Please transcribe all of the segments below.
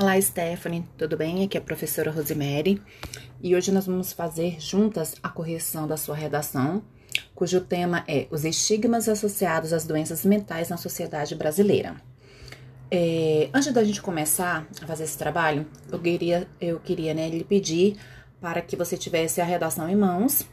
Olá, Stephanie, tudo bem? Aqui é a professora Rosemary e hoje nós vamos fazer juntas a correção da sua redação, cujo tema é os estigmas associados às doenças mentais na sociedade brasileira. É, antes da gente começar a fazer esse trabalho, eu queria, eu queria né, lhe pedir para que você tivesse a redação em mãos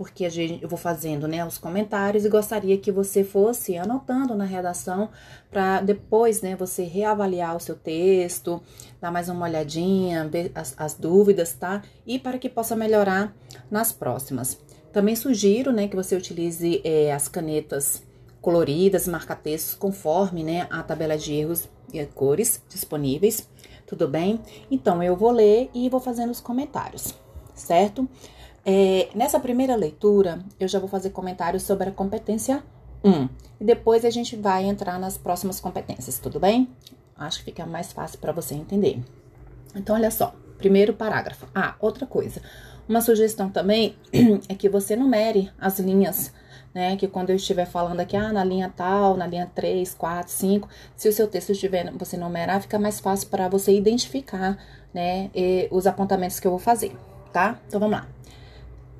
porque a gente, eu vou fazendo né, os comentários e gostaria que você fosse anotando na redação para depois né, você reavaliar o seu texto, dar mais uma olhadinha, ver as, as dúvidas, tá? E para que possa melhorar nas próximas. Também sugiro né, que você utilize é, as canetas coloridas, marca-textos, conforme né, a tabela de erros e cores disponíveis, tudo bem? Então, eu vou ler e vou fazendo os comentários, certo? É, nessa primeira leitura, eu já vou fazer comentários sobre a competência 1. E depois a gente vai entrar nas próximas competências, tudo bem? Acho que fica mais fácil para você entender. Então, olha só. Primeiro parágrafo. Ah, outra coisa. Uma sugestão também é que você numere as linhas, né? Que quando eu estiver falando aqui, ah, na linha tal, na linha 3, 4, 5, se o seu texto estiver, você numerar, fica mais fácil para você identificar, né? os apontamentos que eu vou fazer, tá? Então, vamos lá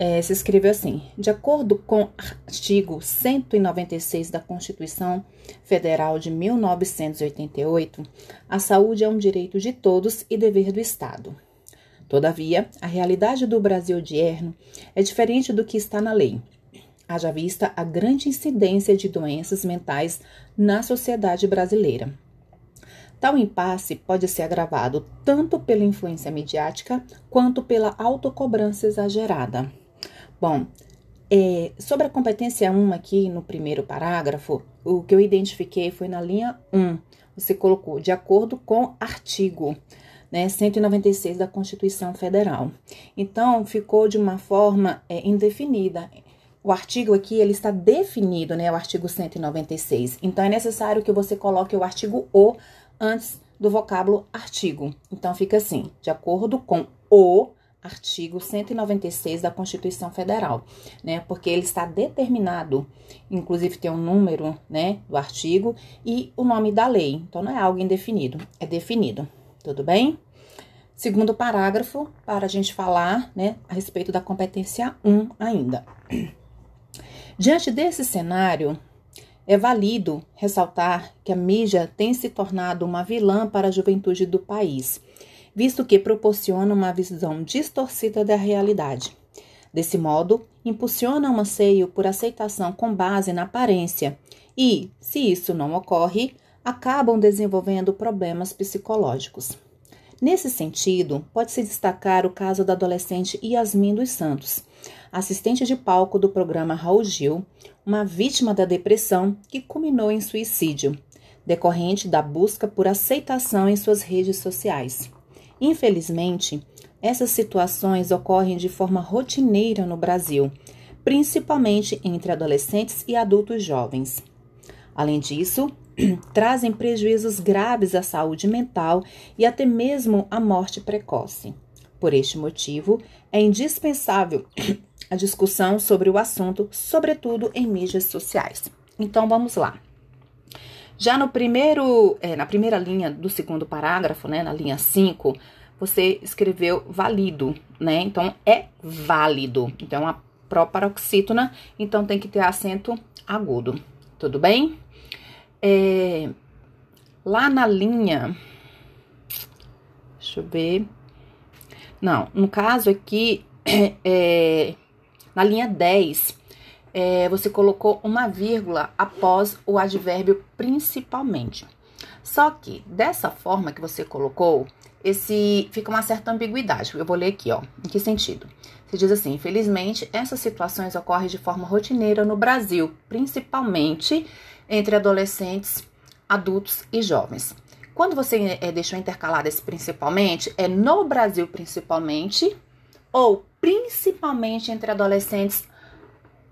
é, se escreveu assim: de acordo com artigo 196 da Constituição Federal de 1988, a saúde é um direito de todos e dever do Estado. Todavia, a realidade do Brasil odierno é diferente do que está na lei. Haja vista a grande incidência de doenças mentais na sociedade brasileira. Tal impasse pode ser agravado tanto pela influência midiática quanto pela autocobrança exagerada. Bom, é, sobre a competência 1 aqui no primeiro parágrafo, o que eu identifiquei foi na linha 1. Você colocou de acordo com artigo né, 196 da Constituição Federal. Então, ficou de uma forma é, indefinida. O artigo aqui, ele está definido, né, o artigo 196. Então, é necessário que você coloque o artigo O antes do vocábulo artigo. Então, fica assim, de acordo com o artigo 196 da Constituição Federal, né? Porque ele está determinado, inclusive tem um número, né, do artigo e o nome da lei. Então não é algo indefinido, é definido. Tudo bem? Segundo parágrafo, para a gente falar, né, a respeito da competência 1 ainda. Diante desse cenário, é válido ressaltar que a mídia tem se tornado uma vilã para a juventude do país visto que proporciona uma visão distorcida da realidade. Desse modo, impulsiona um anseio por aceitação com base na aparência e, se isso não ocorre, acabam desenvolvendo problemas psicológicos. Nesse sentido, pode-se destacar o caso da adolescente Yasmin dos Santos, assistente de palco do programa Raul Gil, uma vítima da depressão que culminou em suicídio, decorrente da busca por aceitação em suas redes sociais. Infelizmente, essas situações ocorrem de forma rotineira no Brasil, principalmente entre adolescentes e adultos jovens. Além disso, trazem prejuízos graves à saúde mental e até mesmo à morte precoce. Por este motivo, é indispensável a discussão sobre o assunto, sobretudo em mídias sociais. Então vamos lá. Já no primeiro, é, na primeira linha do segundo parágrafo, né, na linha 5, você escreveu válido, né? Então é válido. Então uma proparoxítona, então tem que ter acento agudo. Tudo bem? É, lá na linha. Deixa eu ver. Não, no caso aqui, é, na linha 10, é, você colocou uma vírgula após o advérbio principalmente. Só que dessa forma que você colocou, esse fica uma certa ambiguidade. Eu vou ler aqui, ó. Em que sentido? Você diz assim: infelizmente, essas situações ocorrem de forma rotineira no Brasil, principalmente entre adolescentes, adultos e jovens. Quando você é, deixou intercalado esse principalmente, é no Brasil principalmente ou principalmente entre adolescentes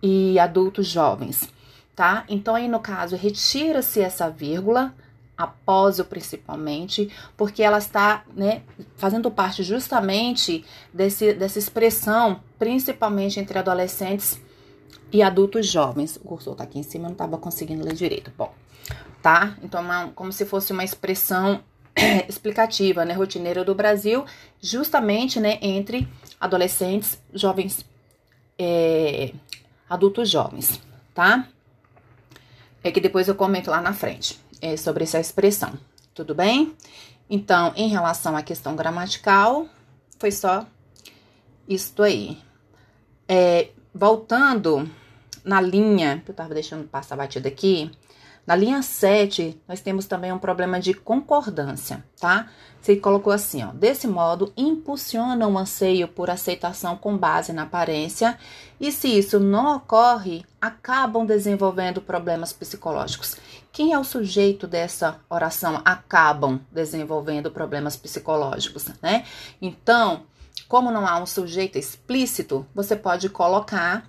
e adultos jovens, tá? Então aí no caso retira-se essa vírgula após o principalmente, porque ela está né, fazendo parte justamente desse, dessa expressão, principalmente entre adolescentes e adultos jovens. O cursor tá aqui em cima, eu não estava conseguindo ler direito. Bom, tá? Então, uma, como se fosse uma expressão explicativa, né, rotineira do Brasil, justamente, né, entre adolescentes, jovens, é, adultos jovens, tá? É que depois eu comento lá na frente é, sobre essa expressão, tudo bem? Então, em relação à questão gramatical, foi só isto aí. É, voltando na linha, que eu tava deixando passar batida aqui, na linha 7, nós temos também um problema de concordância, tá? Você colocou assim, ó. Desse modo, impulsiona o um anseio por aceitação com base na aparência, e se isso não ocorre, acabam desenvolvendo problemas psicológicos. Quem é o sujeito dessa oração? Acabam desenvolvendo problemas psicológicos, né? Então, como não há um sujeito explícito, você pode colocar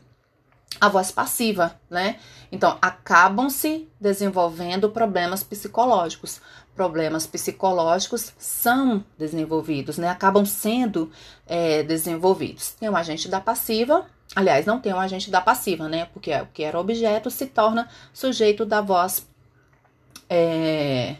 a voz passiva, né? Então, acabam-se desenvolvendo problemas psicológicos. Problemas psicológicos são desenvolvidos, né? Acabam sendo é, desenvolvidos. Tem um agente da passiva, aliás, não tem um agente da passiva, né? Porque o que era objeto se torna sujeito da voz, é,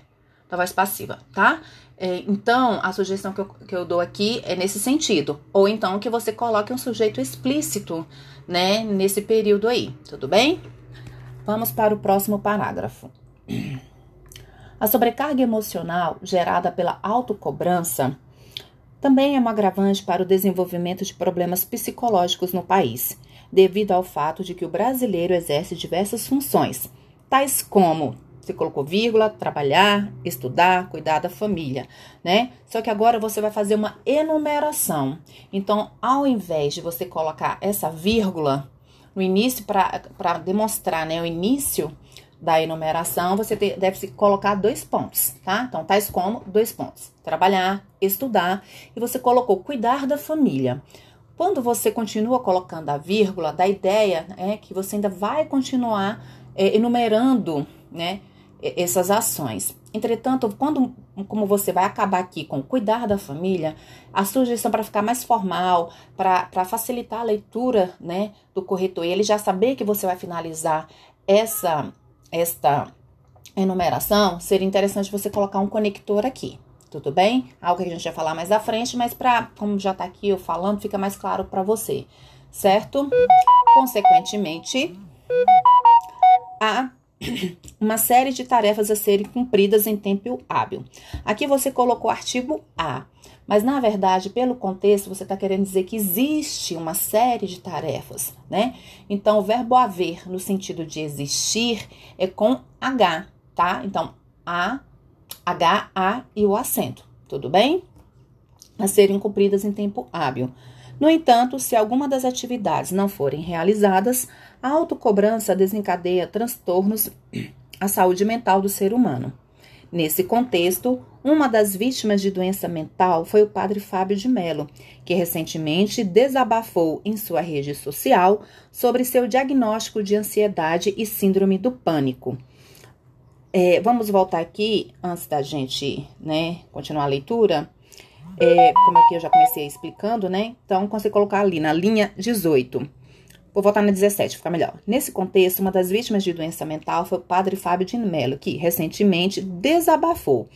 da voz passiva, tá? É, então, a sugestão que eu, que eu dou aqui é nesse sentido. Ou então que você coloque um sujeito explícito, né, nesse período aí, tudo bem? Vamos para o próximo parágrafo. A sobrecarga emocional gerada pela autocobrança também é um agravante para o desenvolvimento de problemas psicológicos no país, devido ao fato de que o brasileiro exerce diversas funções, tais como você colocou vírgula, trabalhar, estudar, cuidar da família, né? Só que agora você vai fazer uma enumeração. Então, ao invés de você colocar essa vírgula no início para demonstrar, né, o início da enumeração, você te, deve colocar dois pontos, tá? Então, tais como dois pontos: trabalhar, estudar, e você colocou cuidar da família. Quando você continua colocando a vírgula, da ideia é que você ainda vai continuar é, enumerando, né, essas ações. Entretanto, quando como você vai acabar aqui com cuidar da família, a sugestão para ficar mais formal, para facilitar a leitura né, do corretor e ele já saber que você vai finalizar essa esta enumeração, seria interessante você colocar um conector aqui. Tudo bem? Algo que a gente vai falar mais à frente, mas para como já está aqui eu falando, fica mais claro para você, certo? Consequentemente, a uma série de tarefas a serem cumpridas em tempo hábil. Aqui você colocou o artigo A, mas na verdade, pelo contexto, você está querendo dizer que existe uma série de tarefas, né? Então, o verbo haver, no sentido de existir, é com H, tá? Então, A, H, A e o acento, tudo bem? A serem cumpridas em tempo hábil. No entanto, se alguma das atividades não forem realizadas, a autocobrança desencadeia transtornos à saúde mental do ser humano. Nesse contexto, uma das vítimas de doença mental foi o padre Fábio de Mello, que recentemente desabafou em sua rede social sobre seu diagnóstico de ansiedade e síndrome do pânico. É, vamos voltar aqui, antes da gente né, continuar a leitura, é, como aqui eu já comecei explicando, né? Então, você colocar ali na linha 18, vou voltar na 17, ficar melhor. Nesse contexto, uma das vítimas de doença mental foi o padre Fábio de Mello, que recentemente desabafou.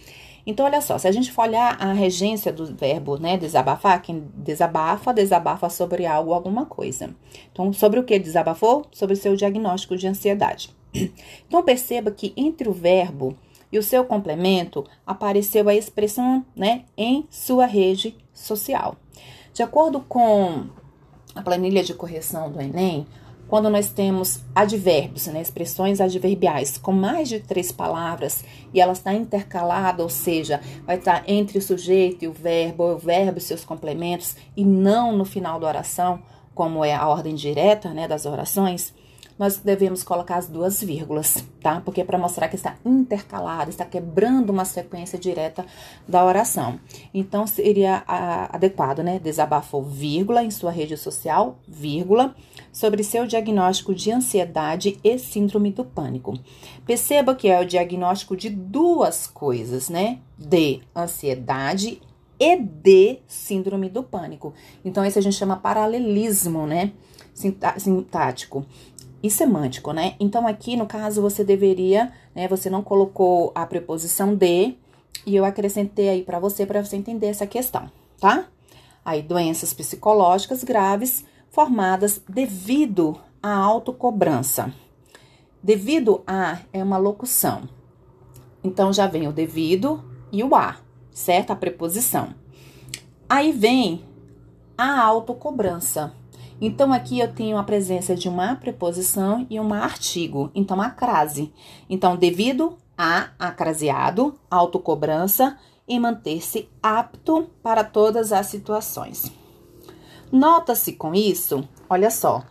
Então, olha só, se a gente for olhar a regência do verbo, né, desabafar, quem desabafa, desabafa sobre algo, alguma coisa. Então, sobre o que desabafou? Sobre o seu diagnóstico de ansiedade. Então, perceba que entre o verbo e o seu complemento apareceu a expressão né, em sua rede social. De acordo com a planilha de correção do Enem, quando nós temos advérbios, né, expressões adverbiais com mais de três palavras e ela está intercalada, ou seja, vai estar entre o sujeito e o verbo, o verbo e seus complementos, e não no final da oração, como é a ordem direta né, das orações, nós devemos colocar as duas vírgulas, tá? Porque é para mostrar que está intercalado, está quebrando uma sequência direta da oração. Então, seria a, adequado, né? Desabafou, vírgula, em sua rede social, vírgula, sobre seu diagnóstico de ansiedade e síndrome do pânico. Perceba que é o diagnóstico de duas coisas, né? De ansiedade e de síndrome do pânico. Então, esse a gente chama paralelismo, né? Sintático e semântico, né? Então, aqui no caso, você deveria, né? Você não colocou a preposição de, e eu acrescentei aí para você para você entender essa questão, tá? Aí doenças psicológicas graves formadas devido à autocobrança. Devido a é uma locução. Então já vem o devido e o a, certo? A preposição. Aí vem a autocobrança. Então aqui eu tenho a presença de uma preposição e um artigo. Então a crase. Então devido a acraseado, autocobrança e manter-se apto para todas as situações. Nota-se com isso, olha só,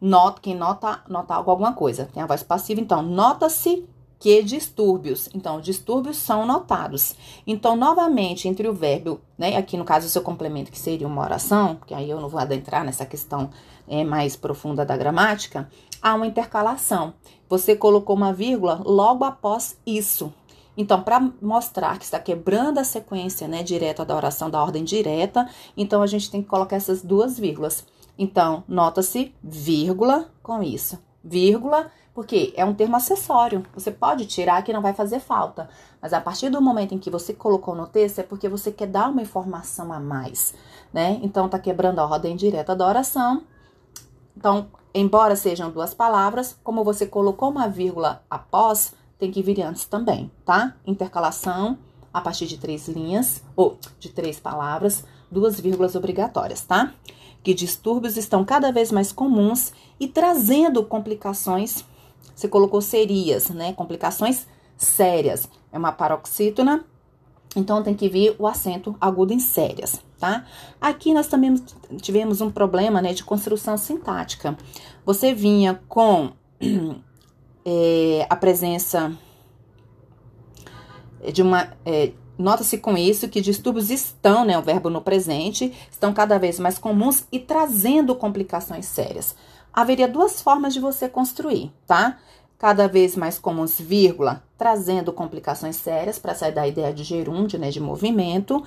nota, quem nota, nota algo, alguma coisa, tem a voz passiva, então, nota-se que distúrbios. Então, distúrbios são notados. Então, novamente, entre o verbo, né? Aqui no caso, o seu complemento, que seria uma oração, que aí eu não vou adentrar nessa questão é, mais profunda da gramática, há uma intercalação. Você colocou uma vírgula logo após isso. Então, para mostrar que está quebrando a sequência né, direta da oração da ordem direta, então a gente tem que colocar essas duas vírgulas. Então, nota-se vírgula com isso. Vírgula porque é um termo acessório. Você pode tirar que não vai fazer falta. Mas a partir do momento em que você colocou no texto, é porque você quer dar uma informação a mais, né? Então, tá quebrando a ordem direta da oração. Então, embora sejam duas palavras, como você colocou uma vírgula após, tem que vir antes também, tá? Intercalação a partir de três linhas, ou de três palavras, duas vírgulas obrigatórias, tá? Que distúrbios estão cada vez mais comuns e trazendo complicações você colocou serias, né? Complicações sérias. É uma paroxítona, então tem que vir o acento agudo em sérias, tá? Aqui nós também tivemos um problema, né, de construção sintática. Você vinha com é, a presença de uma. É, Nota-se com isso que distúrbios estão, né, o verbo no presente, estão cada vez mais comuns e trazendo complicações sérias haveria duas formas de você construir, tá? Cada vez mais comuns, vírgula, trazendo complicações sérias para sair da ideia de gerúndio, né, de movimento,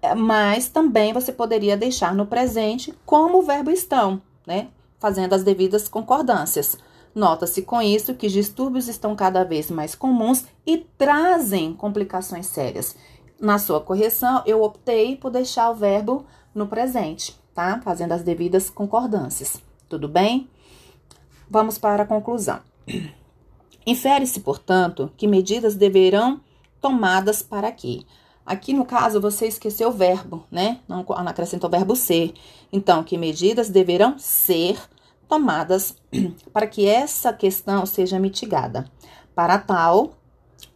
é, mas também você poderia deixar no presente como o verbo estão, né, fazendo as devidas concordâncias. Nota-se com isso que distúrbios estão cada vez mais comuns e trazem complicações sérias. Na sua correção, eu optei por deixar o verbo no presente, tá? Fazendo as devidas concordâncias. Tudo bem? Vamos para a conclusão. Infere-se, portanto, que medidas deverão tomadas para quê? Aqui no caso você esqueceu o verbo, né? Não acrescentou o verbo ser. Então, que medidas deverão ser tomadas para que essa questão seja mitigada. Para tal,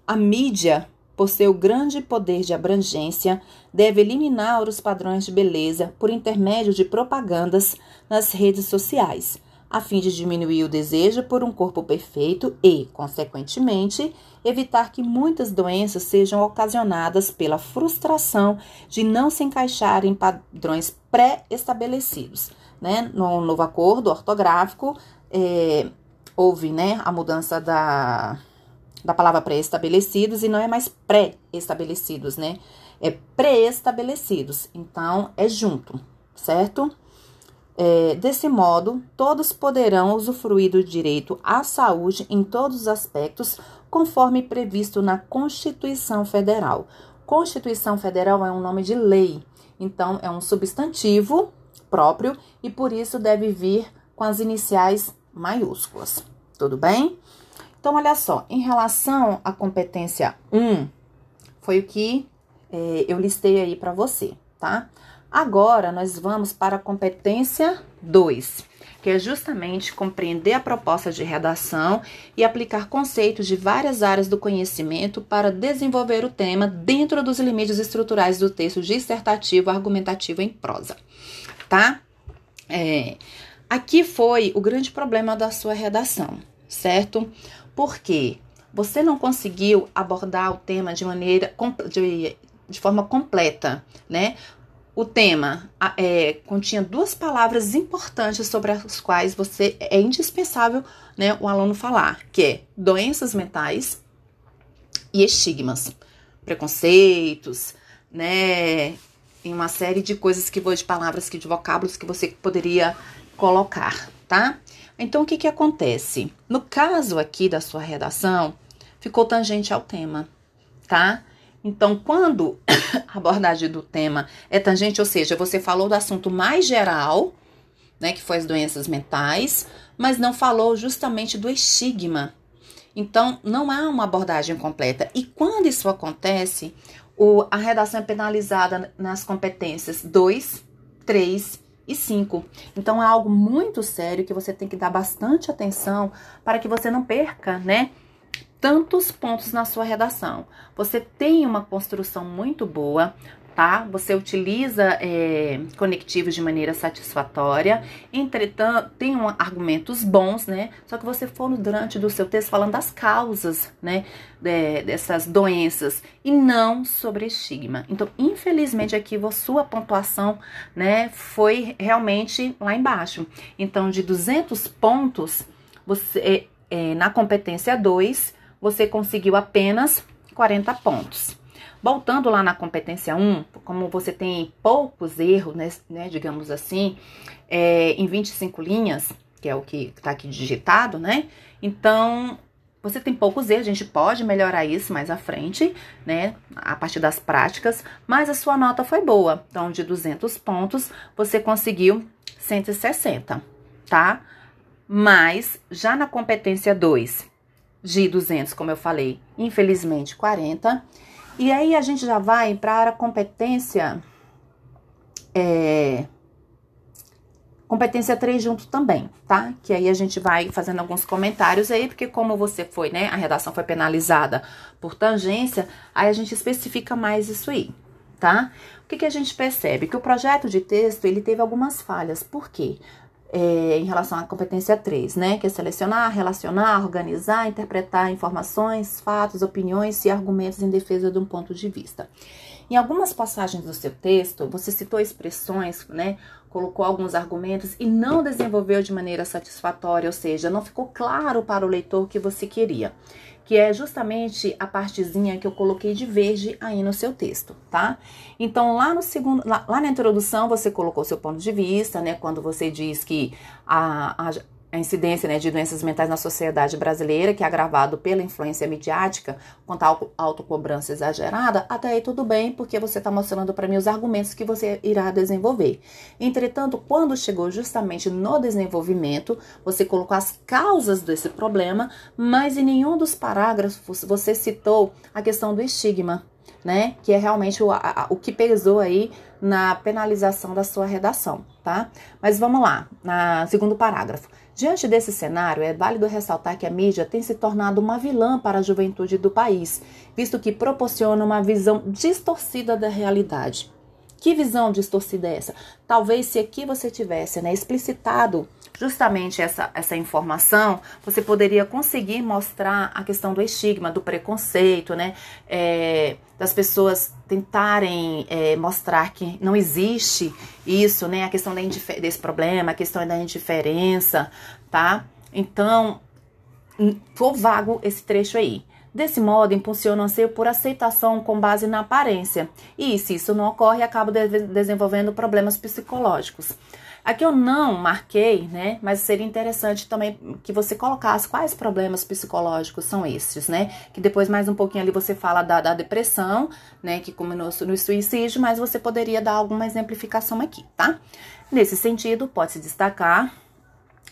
a mídia, por seu grande poder de abrangência, deve eliminar os padrões de beleza por intermédio de propagandas nas redes sociais, a fim de diminuir o desejo por um corpo perfeito e, consequentemente, evitar que muitas doenças sejam ocasionadas pela frustração de não se encaixar em padrões pré-estabelecidos. Né? No novo acordo ortográfico, é, houve né, a mudança da, da palavra pré-estabelecidos e não é mais pré-estabelecidos, né? É pré-estabelecidos. Então, é junto, certo? É, desse modo, todos poderão usufruir do direito à saúde em todos os aspectos, conforme previsto na Constituição Federal. Constituição Federal é um nome de lei, então é um substantivo próprio e por isso deve vir com as iniciais maiúsculas. Tudo bem? Então, olha só, em relação à competência 1, foi o que é, eu listei aí para você, tá? Agora, nós vamos para a competência 2, que é justamente compreender a proposta de redação e aplicar conceitos de várias áreas do conhecimento para desenvolver o tema dentro dos limites estruturais do texto dissertativo argumentativo em prosa, tá? É, aqui foi o grande problema da sua redação, certo? Porque você não conseguiu abordar o tema de maneira de, de forma completa, né? O tema é, continha duas palavras importantes sobre as quais você é indispensável né, o aluno falar, que é doenças mentais e estigmas, preconceitos, né, em uma série de coisas que de palavras que de vocábulos que você poderia colocar, tá? Então o que que acontece? No caso aqui da sua redação, ficou tangente ao tema, tá? Então, quando a abordagem do tema é tangente, ou seja, você falou do assunto mais geral, né, que foi as doenças mentais, mas não falou justamente do estigma. Então, não há uma abordagem completa. E quando isso acontece, o, a redação é penalizada nas competências 2, 3 e 5. Então, é algo muito sério que você tem que dar bastante atenção para que você não perca, né? tantos pontos na sua redação. Você tem uma construção muito boa, tá? Você utiliza é, conectivos de maneira satisfatória, entretanto, tem um, argumentos bons, né? Só que você for durante do seu texto falando das causas, né? De, dessas doenças e não sobre estigma. Então, infelizmente, aqui sua pontuação, né? Foi realmente lá embaixo. Então, de 200 pontos, você é, na competência 2, você conseguiu apenas 40 pontos. Voltando lá na competência 1, como você tem poucos erros, né, né digamos assim, é, em 25 linhas, que é o que está aqui digitado, né? Então, você tem poucos erros, a gente pode melhorar isso mais à frente, né? A partir das práticas, mas a sua nota foi boa. Então, de 200 pontos, você conseguiu 160, tá? Mas já na competência 2, de 200, como eu falei, infelizmente 40. E aí a gente já vai para a competência é, competência 3 junto também, tá? Que aí a gente vai fazendo alguns comentários aí, porque como você foi, né, a redação foi penalizada por tangência, aí a gente especifica mais isso aí, tá? O que, que a gente percebe? Que o projeto de texto, ele teve algumas falhas. Por quê? É, em relação à competência 3, né? Que é selecionar, relacionar, organizar, interpretar informações, fatos, opiniões e argumentos em defesa de um ponto de vista. Em algumas passagens do seu texto, você citou expressões, né? Colocou alguns argumentos e não desenvolveu de maneira satisfatória, ou seja, não ficou claro para o leitor o que você queria que é justamente a partezinha que eu coloquei de verde aí no seu texto, tá? Então, lá no segundo, lá, lá na introdução, você colocou seu ponto de vista, né? Quando você diz que a, a a incidência né, de doenças mentais na sociedade brasileira, que é agravado pela influência midiática, quanto à autocobrança exagerada, até aí tudo bem, porque você está mostrando para mim os argumentos que você irá desenvolver. Entretanto, quando chegou justamente no desenvolvimento, você colocou as causas desse problema, mas em nenhum dos parágrafos você citou a questão do estigma, né? Que é realmente o, a, o que pesou aí na penalização da sua redação, tá? Mas vamos lá, na segundo parágrafo. Diante desse cenário, é válido ressaltar que a mídia tem se tornado uma vilã para a juventude do país, visto que proporciona uma visão distorcida da realidade. Que visão distorcida é essa? Talvez se aqui você tivesse né, explicitado justamente essa, essa informação, você poderia conseguir mostrar a questão do estigma, do preconceito, né? É, das pessoas tentarem é, mostrar que não existe isso, né? A questão da desse problema, a questão da indiferença, tá? Então, ficou vago esse trecho aí. Desse modo, impulsiona o anseio por aceitação com base na aparência. E se isso não ocorre, acaba de desenvolvendo problemas psicológicos. Aqui eu não marquei, né? Mas seria interessante também que você colocasse quais problemas psicológicos são esses, né? Que depois, mais um pouquinho ali, você fala da, da depressão, né? Que culminou no suicídio, mas você poderia dar alguma exemplificação aqui, tá? Nesse sentido, pode-se destacar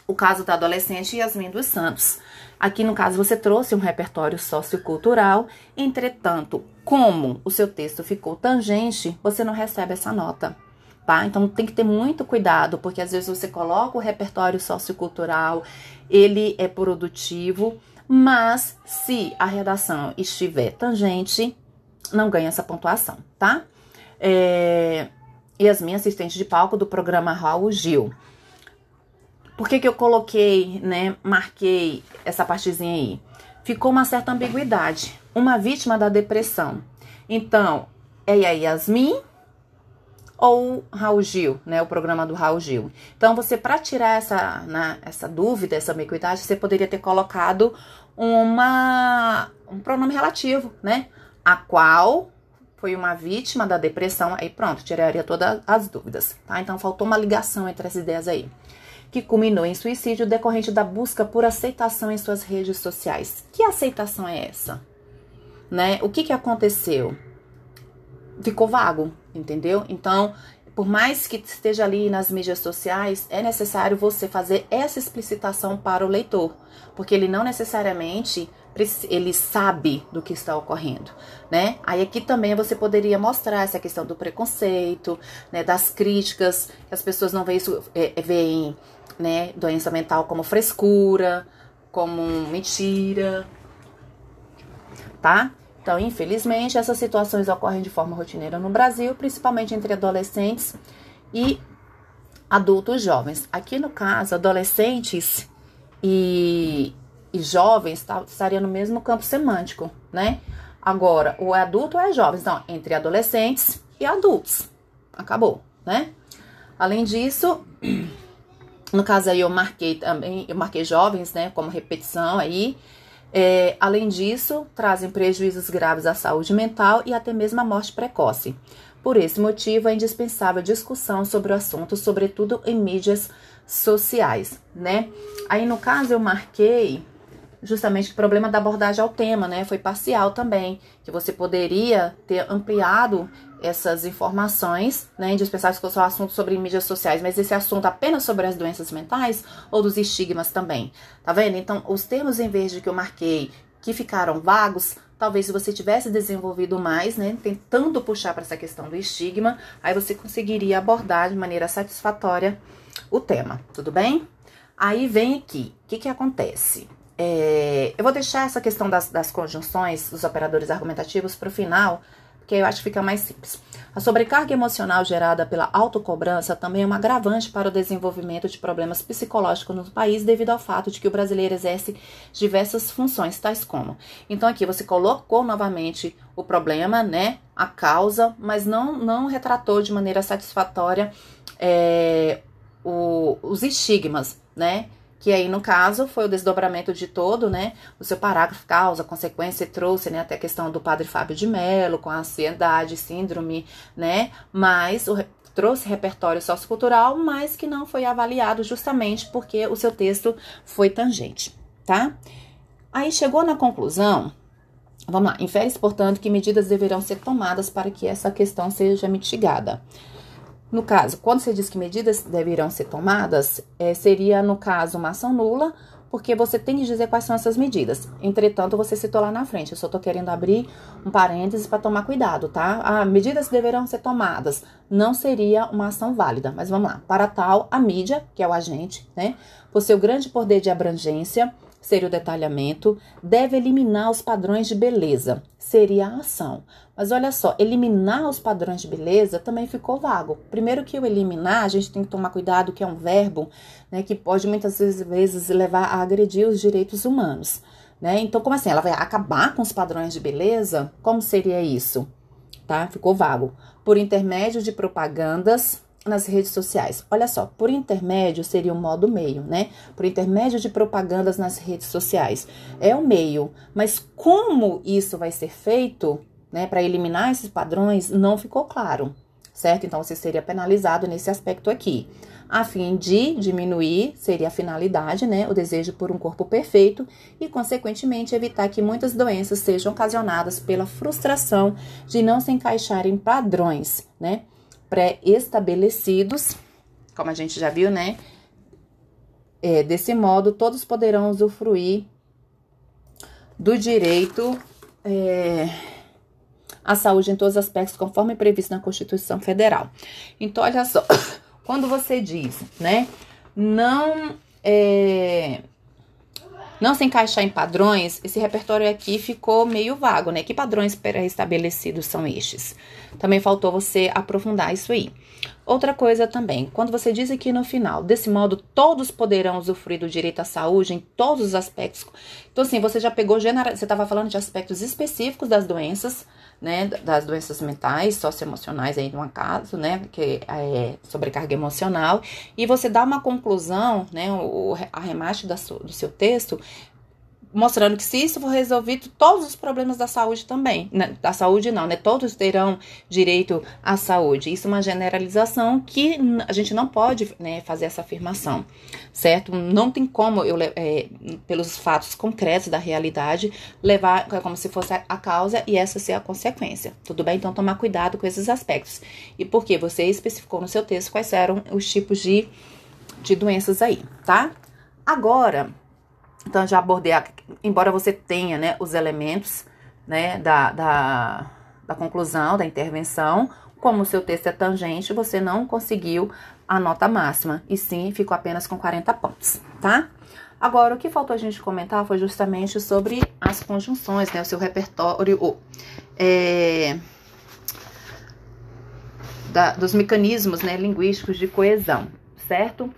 o caso da adolescente Yasmin dos Santos. Aqui, no caso, você trouxe um repertório sociocultural, entretanto, como o seu texto ficou tangente, você não recebe essa nota tá? Então tem que ter muito cuidado, porque às vezes você coloca o repertório sociocultural, ele é produtivo, mas se a redação estiver tangente, não ganha essa pontuação, tá? É, Yasmin, assistente de palco do programa Raul Gil. Por que, que eu coloquei, né, marquei essa partezinha aí? Ficou uma certa ambiguidade. Uma vítima da depressão. Então, é a Yasmin ou Raul Gil, né, o programa do Raul Gil. Então, você, para tirar essa, né, essa dúvida, essa ambiguidade, você poderia ter colocado uma, um pronome relativo, né, a qual foi uma vítima da depressão, aí pronto, tiraria todas as dúvidas, tá? Então, faltou uma ligação entre as ideias aí. Que culminou em suicídio decorrente da busca por aceitação em suas redes sociais. Que aceitação é essa? Né? O que, que aconteceu? ficou vago, entendeu? Então, por mais que esteja ali nas mídias sociais, é necessário você fazer essa explicitação para o leitor, porque ele não necessariamente ele sabe do que está ocorrendo, né? Aí aqui também você poderia mostrar essa questão do preconceito, né, das críticas, que as pessoas não veem isso, é, é veem, né, doença mental como frescura, como mentira, tá? Então, infelizmente, essas situações ocorrem de forma rotineira no Brasil, principalmente entre adolescentes e adultos jovens. Aqui no caso, adolescentes e, e jovens tá, no mesmo campo semântico, né? Agora, o adulto é jovens, então, entre adolescentes e adultos. Acabou, né? Além disso, no caso aí eu marquei também, eu marquei jovens, né, como repetição aí, é, além disso, trazem prejuízos graves à saúde mental e até mesmo à morte precoce. Por esse motivo, é indispensável discussão sobre o assunto, sobretudo em mídias sociais, né? Aí, no caso, eu marquei justamente o problema da abordagem ao tema, né? Foi parcial também, que você poderia ter ampliado essas informações, né, indispensáveis que são assunto sobre mídias sociais, mas esse assunto apenas sobre as doenças mentais ou dos estigmas também, tá vendo? Então, os termos em verde que eu marquei, que ficaram vagos, talvez se você tivesse desenvolvido mais, né, tentando puxar para essa questão do estigma, aí você conseguiria abordar de maneira satisfatória o tema, tudo bem? Aí vem aqui, o que que acontece? É, eu vou deixar essa questão das, das conjunções, dos operadores argumentativos para o final, porque eu acho que fica mais simples. A sobrecarga emocional gerada pela autocobrança também é um agravante para o desenvolvimento de problemas psicológicos no país, devido ao fato de que o brasileiro exerce diversas funções, tais como. Então, aqui você colocou novamente o problema, né? A causa, mas não, não retratou de maneira satisfatória é, o, os estigmas, né? Que aí no caso foi o desdobramento de todo, né, o seu parágrafo causa, consequência e trouxe, né, até a questão do padre Fábio de Mello com a ansiedade, síndrome, né, mas o, trouxe repertório sociocultural, mas que não foi avaliado justamente porque o seu texto foi tangente, tá? Aí chegou na conclusão, vamos lá, infere portanto, que medidas deverão ser tomadas para que essa questão seja mitigada. No caso, quando você diz que medidas deverão ser tomadas, é, seria, no caso, uma ação nula, porque você tem que dizer quais são essas medidas. Entretanto, você citou lá na frente, eu só tô querendo abrir um parêntese para tomar cuidado, tá? Ah, medidas deverão ser tomadas. Não seria uma ação válida, mas vamos lá. Para tal, a mídia, que é o agente, né, por seu grande poder de abrangência, seria o detalhamento, deve eliminar os padrões de beleza, seria a ação. Mas olha só, eliminar os padrões de beleza também ficou vago. Primeiro que o eliminar, a gente tem que tomar cuidado que é um verbo, né, que pode muitas vezes levar a agredir os direitos humanos, né? Então, como assim? Ela vai acabar com os padrões de beleza? Como seria isso? Tá? Ficou vago. Por intermédio de propagandas nas redes sociais. Olha só, por intermédio seria o modo meio, né? Por intermédio de propagandas nas redes sociais. É o meio, mas como isso vai ser feito, né, para eliminar esses padrões, não ficou claro, certo? Então você seria penalizado nesse aspecto aqui. A fim de diminuir, seria a finalidade, né? O desejo por um corpo perfeito e, consequentemente, evitar que muitas doenças sejam ocasionadas pela frustração de não se encaixar em padrões, né? Pré-estabelecidos, como a gente já viu, né? É, desse modo, todos poderão usufruir do direito é, à saúde em todos os aspectos, conforme previsto na Constituição Federal. Então, olha só, quando você diz, né, não é, não se encaixar em padrões, esse repertório aqui ficou meio vago, né? Que padrões pré-estabelecidos são estes? Também faltou você aprofundar isso aí. Outra coisa também, quando você diz aqui no final, desse modo todos poderão usufruir do direito à saúde em todos os aspectos. Então, assim, você já pegou, você estava falando de aspectos específicos das doenças, né, das doenças mentais, socioemocionais aí no caso, né, que é sobrecarga emocional, e você dá uma conclusão, né, o arremate da, do seu texto mostrando que se isso for resolvido, todos os problemas da saúde também, né? da saúde não, né? Todos terão direito à saúde. Isso é uma generalização que a gente não pode né, fazer essa afirmação, certo? Não tem como eu, é, pelos fatos concretos da realidade, levar como se fosse a causa e essa ser a consequência, tudo bem? Então, tomar cuidado com esses aspectos. E porque você especificou no seu texto quais eram os tipos de, de doenças aí, tá? Agora, então, já abordei, a, embora você tenha né, os elementos né, da, da, da conclusão, da intervenção, como o seu texto é tangente, você não conseguiu a nota máxima, e sim ficou apenas com 40 pontos, tá? Agora, o que faltou a gente comentar foi justamente sobre as conjunções, né? O seu repertório, é, da, dos mecanismos né, linguísticos de coesão, certo?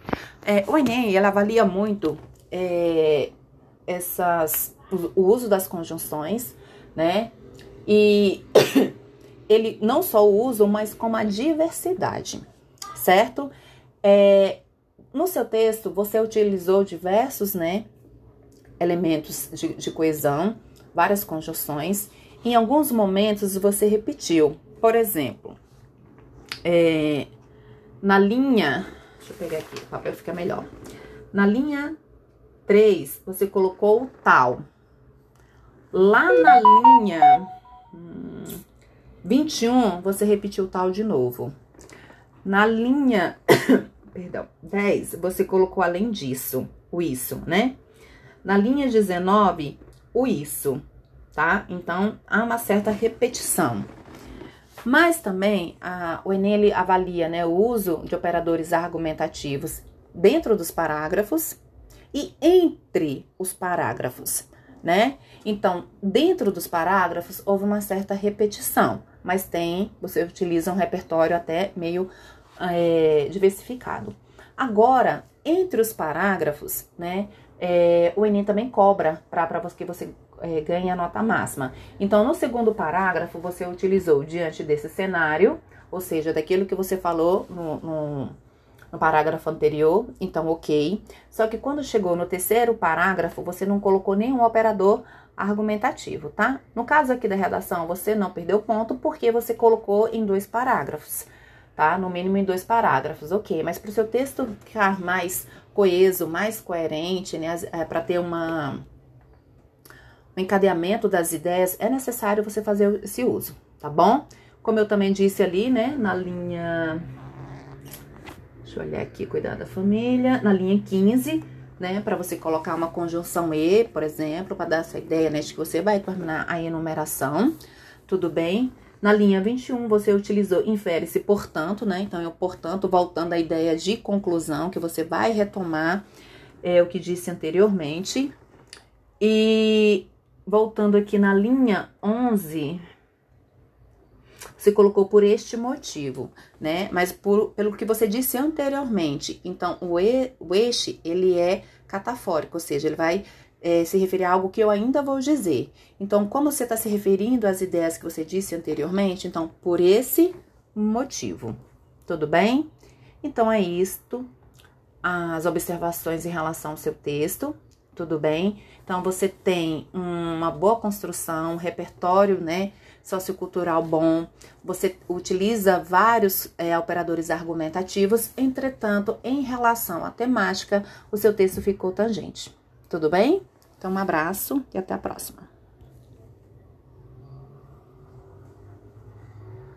É, o Enem, ela avalia muito é, essas, o uso das conjunções, né? E ele não só o uso, mas como a diversidade, certo? É, no seu texto, você utilizou diversos, né, elementos de, de coesão, várias conjunções. Em alguns momentos, você repetiu. Por exemplo, é, na linha... Deixa eu pegar aqui, o papel fica melhor. Na linha 3, você colocou o tal. Lá na linha hum, 21, você repetiu o tal de novo. Na linha, perdão, 10, você colocou além disso, o isso, né? Na linha 19, o isso, tá? Então, há uma certa repetição. Mas também, a, o Enem avalia né, o uso de operadores argumentativos dentro dos parágrafos e entre os parágrafos, né? Então, dentro dos parágrafos houve uma certa repetição, mas tem, você utiliza um repertório até meio é, diversificado. Agora, entre os parágrafos, né? É, o Enem também cobra para que você é, ganhe a nota máxima. Então, no segundo parágrafo, você utilizou diante desse cenário, ou seja, daquilo que você falou no, no no parágrafo anterior, então ok. Só que quando chegou no terceiro parágrafo, você não colocou nenhum operador argumentativo, tá? No caso aqui da redação, você não perdeu ponto porque você colocou em dois parágrafos, tá? No mínimo em dois parágrafos, ok. Mas para o seu texto ficar mais coeso, mais coerente, né? É, para ter uma um encadeamento das ideias, é necessário você fazer esse uso, tá bom? Como eu também disse ali, né, na linha Eu olhar aqui, cuidar da família. Na linha 15, né, para você colocar uma conjunção E, por exemplo, para dar essa ideia, né, de que você vai terminar a enumeração, tudo bem? Na linha 21, você utilizou infere-se portanto, né? Então, eu, portanto, voltando à ideia de conclusão, que você vai retomar é, o que disse anteriormente. E voltando aqui na linha 11, você colocou por este motivo, né? Mas por, pelo que você disse anteriormente. Então, o, e, o este, ele é catafórico, ou seja, ele vai é, se referir a algo que eu ainda vou dizer. Então, como você está se referindo às ideias que você disse anteriormente, então, por esse motivo. Tudo bem? Então, é isto. As observações em relação ao seu texto. Tudo bem? Então, você tem uma boa construção, um repertório, né? Sociocultural bom, você utiliza vários é, operadores argumentativos, entretanto, em relação à temática, o seu texto ficou tangente. Tudo bem? Então, um abraço e até a próxima.